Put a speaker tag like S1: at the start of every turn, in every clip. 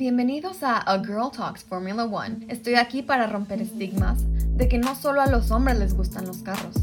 S1: Bienvenidos a A Girl Talks Formula One. Estoy aquí para romper estigmas de que no solo a los hombres les gustan los carros,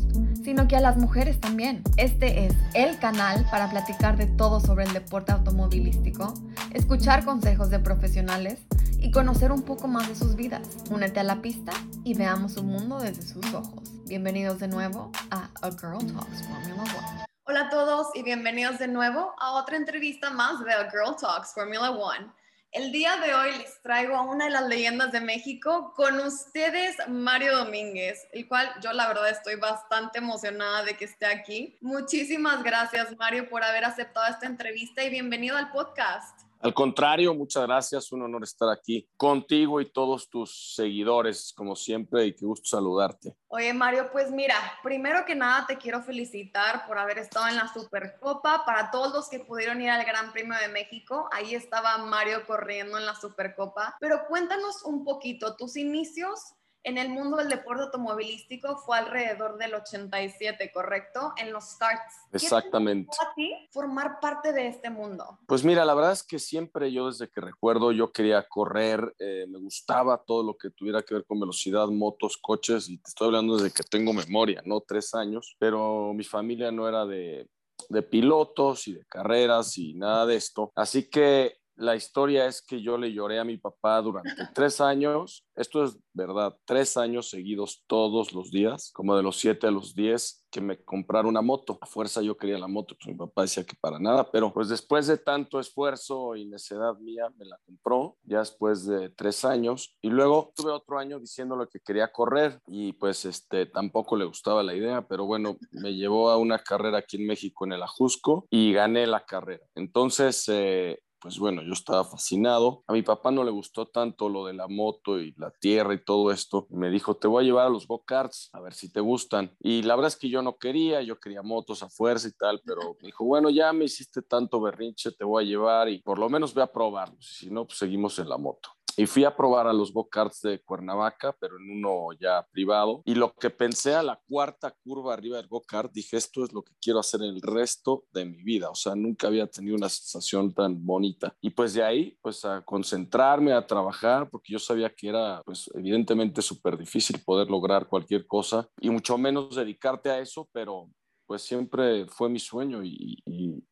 S1: sino que a las mujeres también. Este es el canal para platicar de todo sobre el deporte automovilístico, escuchar consejos de profesionales y conocer un poco más de sus vidas. Únete a la pista y veamos su mundo desde sus ojos. Bienvenidos de nuevo a A Girl Talks Formula One. Hola a todos y bienvenidos de nuevo a otra entrevista más de A Girl Talks Formula One. El día de hoy les traigo a una de las leyendas de México con ustedes, Mario Domínguez, el cual yo la verdad estoy bastante emocionada de que esté aquí. Muchísimas gracias, Mario, por haber aceptado esta entrevista y bienvenido al podcast.
S2: Al contrario, muchas gracias. Un honor estar aquí contigo y todos tus seguidores, como siempre, y qué gusto saludarte.
S1: Oye, Mario, pues mira, primero que nada te quiero felicitar por haber estado en la Supercopa. Para todos los que pudieron ir al Gran Premio de México, ahí estaba Mario corriendo en la Supercopa. Pero cuéntanos un poquito tus inicios en el mundo del deporte automovilístico fue alrededor del 87, ¿correcto? En los starts.
S2: Exactamente.
S1: ¿Qué te a ti formar parte de este mundo?
S2: Pues mira, la verdad es que siempre yo desde que recuerdo yo quería correr, eh, me gustaba todo lo que tuviera que ver con velocidad, motos, coches, y te estoy hablando desde que tengo memoria, ¿no? Tres años, pero mi familia no era de, de pilotos y de carreras y nada de esto. Así que la historia es que yo le lloré a mi papá durante tres años, esto es verdad, tres años seguidos todos los días, como de los siete a los diez, que me comprara una moto. A fuerza yo quería la moto, pues mi papá decía que para nada, pero pues después de tanto esfuerzo y necedad mía, me la compró, ya después de tres años, y luego tuve otro año diciéndole que quería correr, y pues este, tampoco le gustaba la idea, pero bueno, me llevó a una carrera aquí en México en el Ajusco y gané la carrera. Entonces, eh, pues bueno, yo estaba fascinado. A mi papá no le gustó tanto lo de la moto y la tierra y todo esto. Me dijo, te voy a llevar a los go-karts, a ver si te gustan. Y la verdad es que yo no quería, yo quería motos a fuerza y tal, pero me dijo, bueno, ya me hiciste tanto berrinche, te voy a llevar y por lo menos voy a probarlos. Si no, pues seguimos en la moto. Y fui a probar a los go-karts de Cuernavaca, pero en uno ya privado. Y lo que pensé a la cuarta curva arriba del go-kart, dije, esto es lo que quiero hacer el resto de mi vida. O sea, nunca había tenido una sensación tan bonita. Y pues de ahí, pues a concentrarme, a trabajar, porque yo sabía que era, pues evidentemente súper difícil poder lograr cualquier cosa y mucho menos dedicarte a eso, pero pues siempre fue mi sueño y,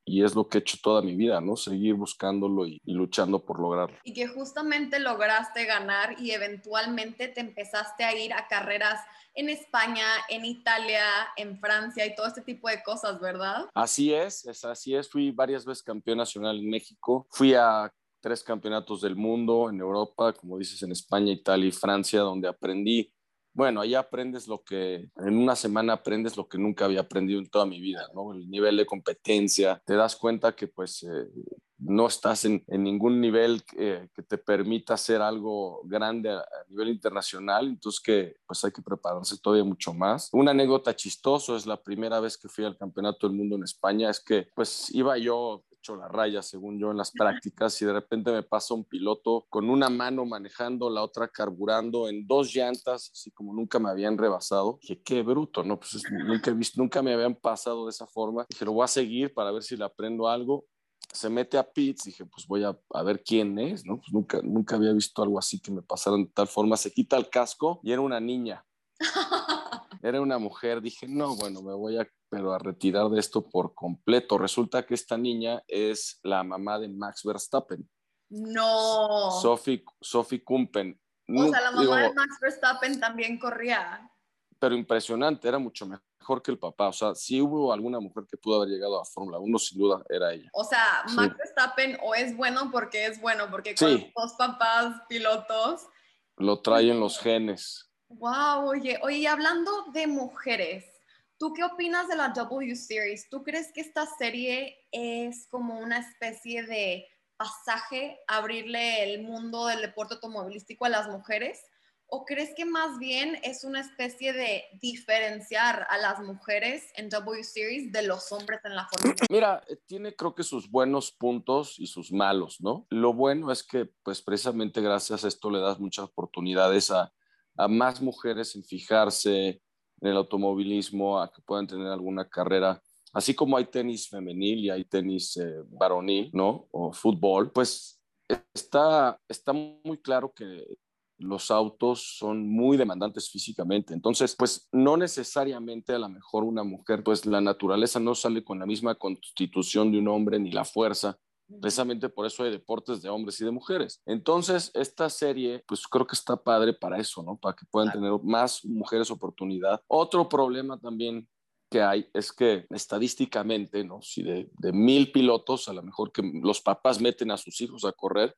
S2: es lo que he hecho toda mi vida, ¿no? Seguir buscándolo y, luchando por lograrlo.
S1: Y que justamente lograste ganar y eventualmente te empezaste a ir a carreras en España, en Italia, en Francia y todo este tipo de cosas, ¿verdad?
S2: Así es, es así es. Fui varias veces campeón nacional en México. Fui a tres campeonatos del mundo en Europa, como dices, en España, Italia y Francia, donde aprendí bueno, ahí aprendes lo que, en una semana aprendes lo que nunca había aprendido en toda mi vida, ¿no? El nivel de competencia, te das cuenta que pues eh, no estás en, ningún nivel que, te permita hacer algo grande a, nivel internacional, entonces que pues hay que prepararse todavía mucho más. Una anécdota chistosa es la primera vez que fui al Campeonato del Mundo en España, es que pues iba yo la raya, según yo, en las prácticas y de repente me pasa un piloto con una mano manejando, la otra carburando en dos llantas, así como nunca me habían rebasado. Dije, qué bruto, ¿no? Pues nunca, he visto, nunca me habían pasado de esa forma. Dije, lo voy a seguir para ver si le aprendo algo se mete a pits, dije, pues voy a, a, ver quién es, ¿no? Pues nunca, nunca había visto algo así que me pasara de tal forma. Se quita el casco y era una niña. Era una mujer, dije, no, bueno, me voy a pero a retirar de esto por completo. Resulta que esta niña es la mamá de Max Verstappen.
S1: No.
S2: Sophie, Sophie Kumpen.
S1: O sea, la mamá de Max Verstappen también corría.
S2: Pero impresionante, era mucho mejor que el papá. O sea, si hubo alguna mujer que pudo haber llegado a Fórmula 1, sin duda era ella.
S1: O sea, Max Verstappen o es bueno porque es bueno, porque con dos papás pilotos.
S2: Lo traen los genes.
S1: Wow, oye, oye, hablando de mujeres, ¿Tú qué opinas de la W Series? ¿Tú crees que esta serie es como una especie de pasaje, abrirle el mundo del deporte automovilístico a las mujeres? ¿O crees que más bien es una especie de diferenciar a las mujeres en W Series de los hombres en la Fórmula
S2: Mira, tiene creo que sus buenos puntos y sus malos, ¿no? Lo bueno es que pues precisamente gracias a esto le das muchas oportunidades a, a más mujeres en fijarse, en el automovilismo a que puedan tener alguna carrera. Así como hay tenis femenil y hay tenis eh, varonil, ¿no? O fútbol, pues está, está muy claro que los autos son muy demandantes físicamente. Entonces, pues no necesariamente a lo mejor una mujer, pues la naturaleza no sale con la misma constitución de un hombre ni la fuerza. Precisamente por eso hay deportes de hombres y de mujeres. Entonces, esta serie, pues creo que está padre para eso, ¿no? Para que puedan tener más mujeres oportunidad. Otro problema también que hay es que estadísticamente, ¿no? Si de, de mil pilotos, a lo mejor que los papás meten a sus hijos a correr,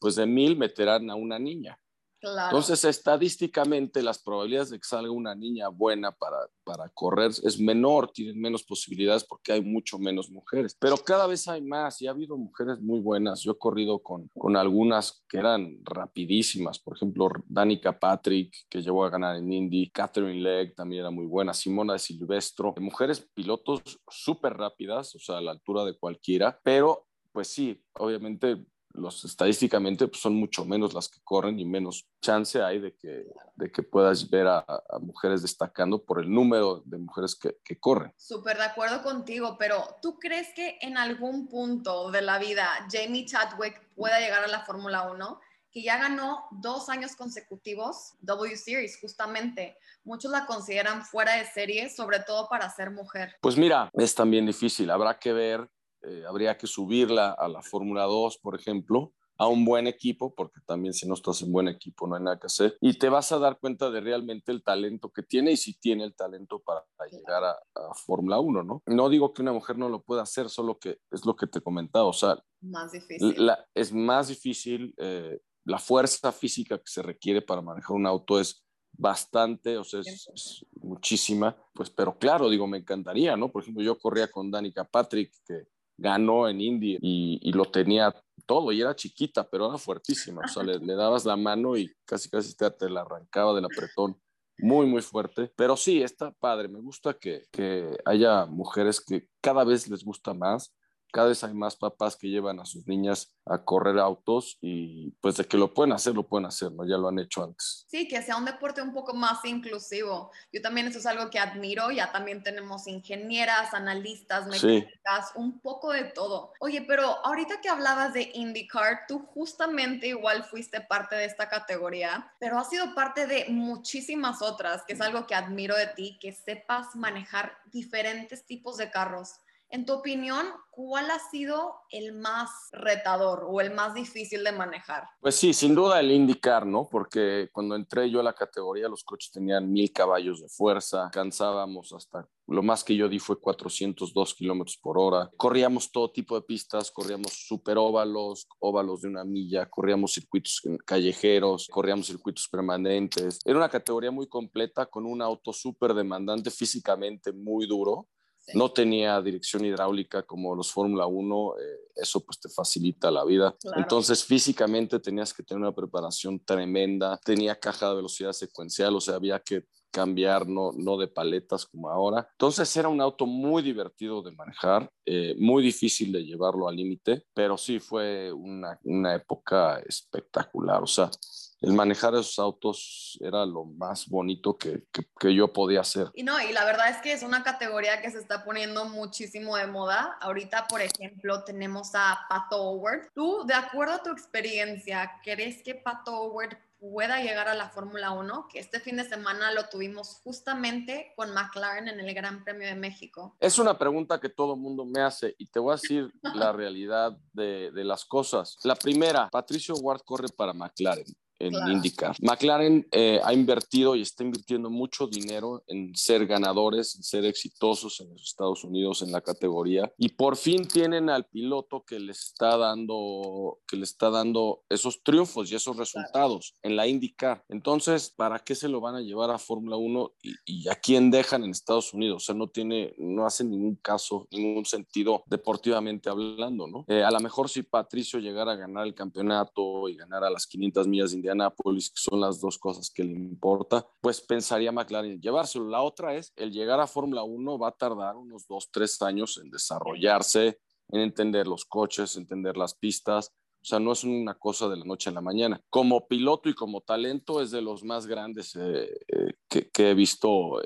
S2: pues de mil meterán a una niña. Entonces, estadísticamente, las probabilidades de que salga una niña buena para, para correr es menor, tienen menos posibilidades porque hay mucho menos mujeres. Pero cada vez hay más y ha habido mujeres muy buenas. Yo he corrido con, con algunas que eran rapidísimas, por ejemplo, Danica Patrick, que llegó a ganar en Indy, Catherine Legg también era muy buena, Simona de Silvestro, mujeres pilotos súper rápidas, o sea, a la altura de cualquiera, pero pues sí, obviamente los estadísticamente pues, son mucho menos las que corren y menos chance hay de que, de que puedas ver a, mujeres destacando por el número de mujeres que, que corren.
S1: Súper de acuerdo contigo, pero ¿tú crees que en algún punto de la vida Jamie Chadwick pueda llegar a la Fórmula 1? que ya ganó dos años consecutivos W Series, justamente. Muchos la consideran fuera de serie, sobre todo para ser mujer.
S2: Pues mira, es también difícil. Habrá que ver eh, habría que subirla a la Fórmula 2, por ejemplo, a un buen equipo, porque también si no estás en buen equipo no hay nada que hacer, y te vas a dar cuenta de realmente el talento que tiene y si tiene el talento para llegar a, Fórmula 1, ¿no? No digo que una mujer no lo pueda hacer, solo que es lo que te comentaba, o sea,
S1: más difícil.
S2: es más difícil, eh, la fuerza física que se requiere para manejar un auto es bastante, o sea, es, muchísima, pues, pero claro, digo, me encantaría, ¿no? Por ejemplo, yo corría con Danica Patrick, que ganó en Indy y, lo tenía todo y era chiquita, pero era fuertísima. O sea, le, dabas la mano y casi casi te, te, la arrancaba del apretón. Muy, muy fuerte. Pero sí, está padre. Me gusta que, que haya mujeres que cada vez les gusta más cada vez hay más papás que llevan a sus niñas a correr autos y pues de que lo pueden hacer, lo pueden hacer, ¿no? Ya lo han hecho antes.
S1: Sí, que sea un deporte un poco más inclusivo. Yo también eso es algo que admiro, ya también tenemos ingenieras, analistas, mecánicas, un poco de todo. Oye, pero ahorita que hablabas de IndyCar, tú justamente igual fuiste parte de esta categoría, pero has sido parte de muchísimas otras, que es algo que admiro de ti, que sepas manejar diferentes tipos de carros. En tu opinión, ¿cuál ha sido el más retador o el más difícil de manejar?
S2: Pues sí, sin duda el IndyCar, ¿no? Porque cuando entré yo a la categoría, los coches tenían mil caballos de fuerza, cansábamos hasta lo más que yo di fue 402 kilómetros por hora. Corríamos todo tipo de pistas, corríamos super óvalos, óvalos de una milla, corríamos circuitos callejeros, corríamos circuitos permanentes. Era una categoría muy completa con un auto súper demandante, físicamente muy duro no tenía dirección hidráulica como los Fórmula 1, eh, eso pues te facilita la vida. Entonces físicamente tenías que tener una preparación tremenda, tenía caja de velocidad secuencial, o sea, había que cambiar, no, no de paletas como ahora. Entonces era un auto muy divertido de manejar, eh, muy difícil de llevarlo al límite, pero sí fue una, una época espectacular, o sea, el manejar esos autos era lo más bonito que, que, yo podía hacer.
S1: Y no, y la verdad es que es una categoría que se está poniendo muchísimo de moda. Ahorita, por ejemplo, tenemos a Pato Howard. Tú, de acuerdo a tu experiencia, ¿crees que Pato Howard pueda llegar a la Fórmula 1, que este fin de semana lo tuvimos justamente con McLaren en el Gran Premio de México?
S2: Es una pregunta que todo mundo me hace y te voy a decir la realidad de, de las cosas. La primera, Patricio Ward corre para McLaren en IndyCar. McLaren eh, ha invertido y está invirtiendo mucho dinero en ser ganadores, en ser exitosos en los Estados Unidos en la categoría y por fin tienen al piloto que le está dando que le está dando esos triunfos y esos resultados en la IndyCar. Entonces, ¿para qué se lo van a llevar a Fórmula 1 y, a quién dejan en Estados Unidos? O sea, no tiene no hace ningún caso, ningún sentido deportivamente hablando, ¿no? Eh, a lo mejor si Patricio llegara a ganar el campeonato y ganara las 500 millas de Indianapolis, que son las dos cosas que le importa, pues pensaría McLaren en llevárselo. La otra es, el llegar a Fórmula 1 va a tardar unos dos, tres años en desarrollarse, en entender los coches, entender las pistas. O sea, no es una cosa de la noche a la mañana. Como piloto y como talento es de los más grandes eh, eh, que, he visto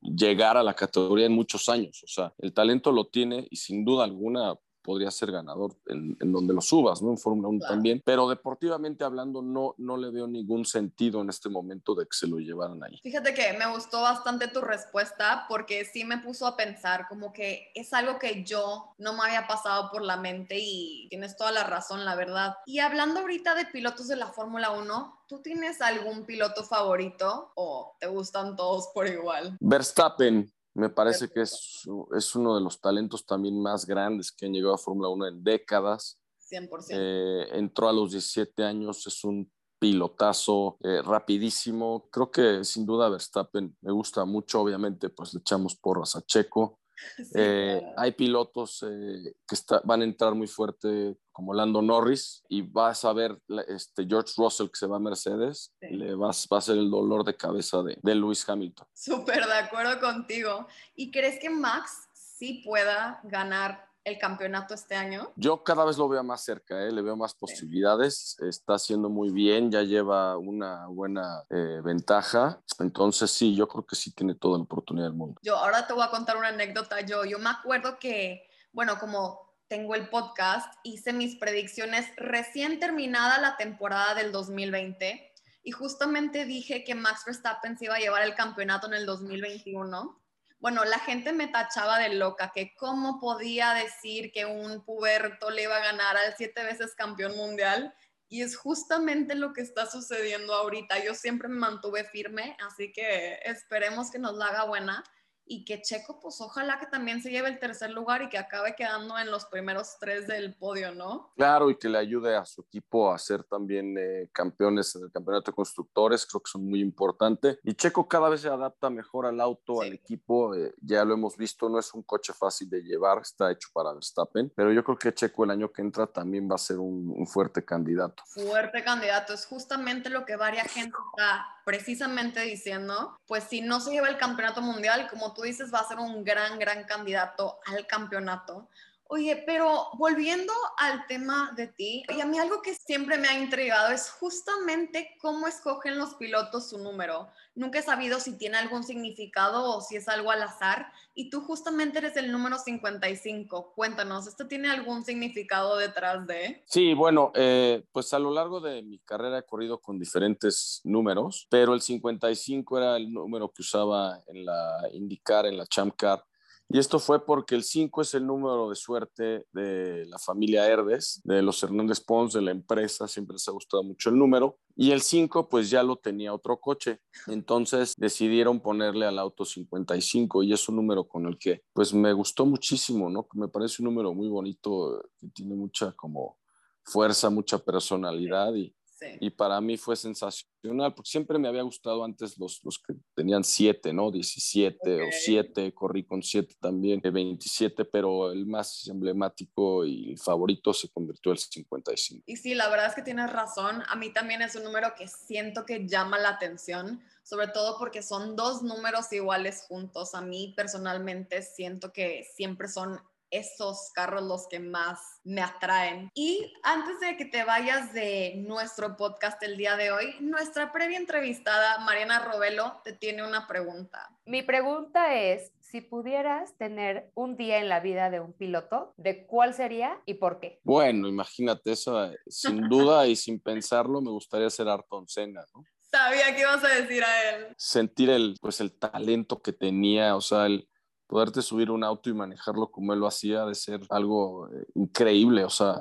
S2: llegar a la categoría en muchos años. O sea, el talento lo tiene y sin duda alguna podría ser ganador en, donde lo subas, ¿no? En Fórmula 1 también, pero deportivamente hablando no, no le veo ningún sentido en este momento de que se lo llevaran ahí.
S1: Fíjate que me gustó bastante tu respuesta porque sí me puso a pensar como que es algo que yo no me había pasado por la mente y tienes toda la razón, la verdad. Y hablando ahorita de pilotos de la Fórmula 1, ¿tú tienes algún piloto favorito o te gustan todos por igual?
S2: Verstappen, me parece que es, es, uno de los talentos también más grandes que han llegado a Fórmula 1 en décadas.
S1: 100%.
S2: Eh, entró a los 17 años, es un pilotazo eh, rapidísimo. Creo que sin duda Verstappen me gusta mucho, obviamente pues le echamos porras a Checo. Eh, hay pilotos que van a entrar muy fuerte como Lando Norris y vas a ver este George Russell que se va a Mercedes, le vas, va a ser el dolor de cabeza de, de Lewis Hamilton.
S1: Súper de acuerdo contigo. ¿Y crees que Max sí pueda ganar el campeonato este año?
S2: Yo cada vez lo veo más cerca, ¿eh? le veo más posibilidades, está haciendo muy bien, ya lleva una buena eh, ventaja, entonces sí, yo creo que sí tiene toda la oportunidad del mundo.
S1: Yo ahora te voy a contar una anécdota, yo, yo me acuerdo que, bueno, como tengo el podcast, hice mis predicciones recién terminada la temporada del 2020 y justamente dije que Max Verstappen se iba a llevar el campeonato en el 2021. Bueno, la gente me tachaba de loca, que cómo podía decir que un puberto le iba a ganar al siete veces campeón mundial. Y es justamente lo que está sucediendo ahorita. Yo siempre me mantuve firme, así que esperemos que nos la haga buena y que Checo, pues ojalá que también se lleve el tercer lugar y que acabe quedando en los primeros tres del podio, ¿no?
S2: Claro, y que le ayude a su equipo a ser también eh, campeones en el campeonato de constructores, creo que son muy importantes. Y Checo cada vez se adapta mejor al auto, al equipo, eh, ya lo hemos visto, no es un coche fácil de llevar, está hecho para Verstappen, pero yo creo que Checo el año que entra también va a ser un, un fuerte candidato.
S1: Fuerte candidato, es justamente lo que varia gente está precisamente diciendo, pues si no se lleva el campeonato mundial, como tú dices, va a ser un gran, gran candidato al campeonato. Oye, pero volviendo al tema de ti, y a mí algo que siempre me ha intrigado es justamente cómo escogen los pilotos su número. Nunca he sabido si tiene algún significado o si es algo al azar. Y tú justamente eres el número 55. Cuéntanos, ¿esto tiene algún significado detrás de?
S2: Sí, bueno, eh, pues a lo largo de mi carrera he corrido con diferentes números, pero el 55 era el número que usaba en la IndyCar, en la Champ Car y esto fue porque el 5 es el número de suerte de la familia Herdes, de los Hernández Pons, de la empresa, siempre les ha gustado mucho el número. Y el 5 pues ya lo tenía otro coche. Entonces decidieron ponerle al auto 55 y es un número con el que pues me gustó muchísimo, ¿no? Me parece un número muy bonito, que tiene mucha como fuerza, mucha personalidad y, y para mí fue sensacional, porque siempre me había gustado antes los, los que tenían 7, ¿no? 17 o 7, corrí con 7 también, 27, pero el más emblemático y favorito se convirtió el 55.
S1: Y sí, la verdad es que tienes razón. A mí también es un número que siento que llama la atención, sobre todo porque son dos números iguales juntos. A mí personalmente siento que siempre son esos carros los que más me atraen. Y antes de que te vayas de nuestro podcast el día de hoy, nuestra previa entrevistada, Mariana Robelo, te tiene una pregunta.
S3: Mi pregunta es, si pudieras tener un día en la vida de un piloto, ¿de cuál sería y por qué?
S2: Bueno, imagínate eso, sin duda y sin pensarlo, me gustaría ser Ayrton Senna, ¿no?
S1: Sabía que ibas a decir a él.
S2: Sentir el, pues el talento que tenía, o sea, el, poderte subir un auto y manejarlo como él lo hacía, de ser algo eh, increíble, o sea,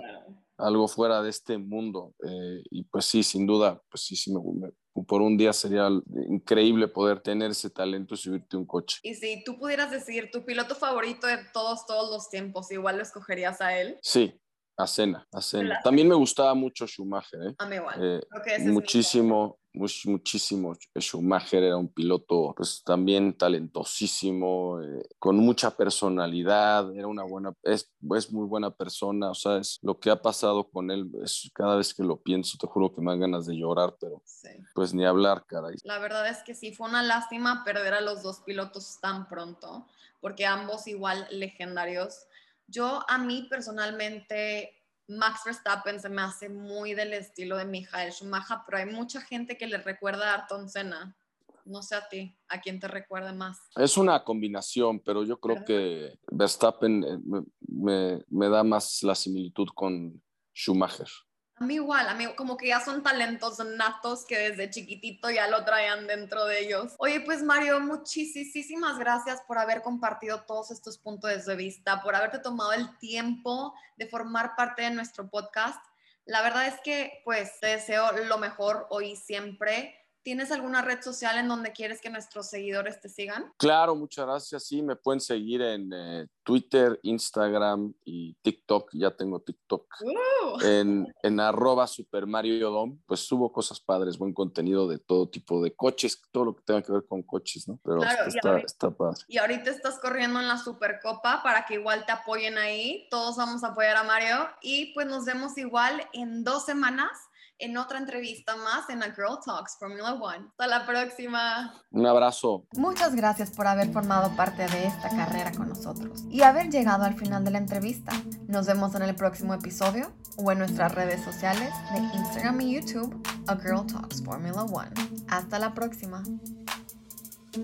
S2: algo fuera de este mundo. Eh, y pues sí, sin duda, pues sí, sí, me, por un día sería increíble poder tener ese talento y subirte un coche.
S1: Y si tú pudieras decir tu piloto favorito de todos, todos los tiempos, igual lo escogerías a él.
S2: Sí, a Cena, a Cena. También me gustaba mucho Schumacher, ¿eh?
S1: A mí igual.
S2: Eh, muchísimo, muchísimo. Schumacher era un piloto, pues también talentosísimo, eh, con mucha personalidad, era una buena, es, es, muy buena persona, o sea, es lo que ha pasado con él, es, cada vez que lo pienso, te juro que me dan ganas de llorar, pero pues ni hablar, caray.
S1: La verdad es que sí, fue una lástima perder a los dos pilotos tan pronto, porque ambos igual legendarios yo a mí personalmente, Max Verstappen se me hace muy del estilo de Michael Schumacher, pero hay mucha gente que le recuerda a Ayrton Senna. No sé a ti, ¿a quién te recuerde más?
S2: Es una combinación, pero yo creo que Verstappen eh, me, me da más la similitud con Schumacher.
S1: A mí igual, a mí como que ya son talentos natos que desde chiquitito ya lo traían dentro de ellos. Oye, pues Mario, muchísimas gracias por haber compartido todos estos puntos de vista, por haberte tomado el tiempo de formar parte de nuestro podcast. La verdad es que pues te deseo lo mejor hoy siempre. ¿Tienes alguna red social en donde quieres que nuestros seguidores te sigan?
S2: Claro, muchas gracias. Sí, me pueden seguir en eh, Twitter, Instagram y TikTok. Ya tengo TikTok. Uh. En, en arroba Super Mario Dom. Pues subo cosas padres, buen contenido de todo tipo de coches, todo lo que tenga que ver con coches, ¿no? Pero está, está, padre.
S1: Y ahorita estás corriendo en la Supercopa para que igual te apoyen ahí. Todos vamos a apoyar a Mario. Y pues nos vemos igual en dos semanas en otra entrevista más en la Girl Talks Formula One. Hasta la próxima.
S2: Un abrazo.
S1: Muchas gracias por haber formado parte de esta carrera con nosotros y haber llegado al final de la entrevista. Nos vemos en el próximo episodio o en nuestras redes sociales de Instagram y YouTube, A Girl Talks Formula One. Hasta la próxima.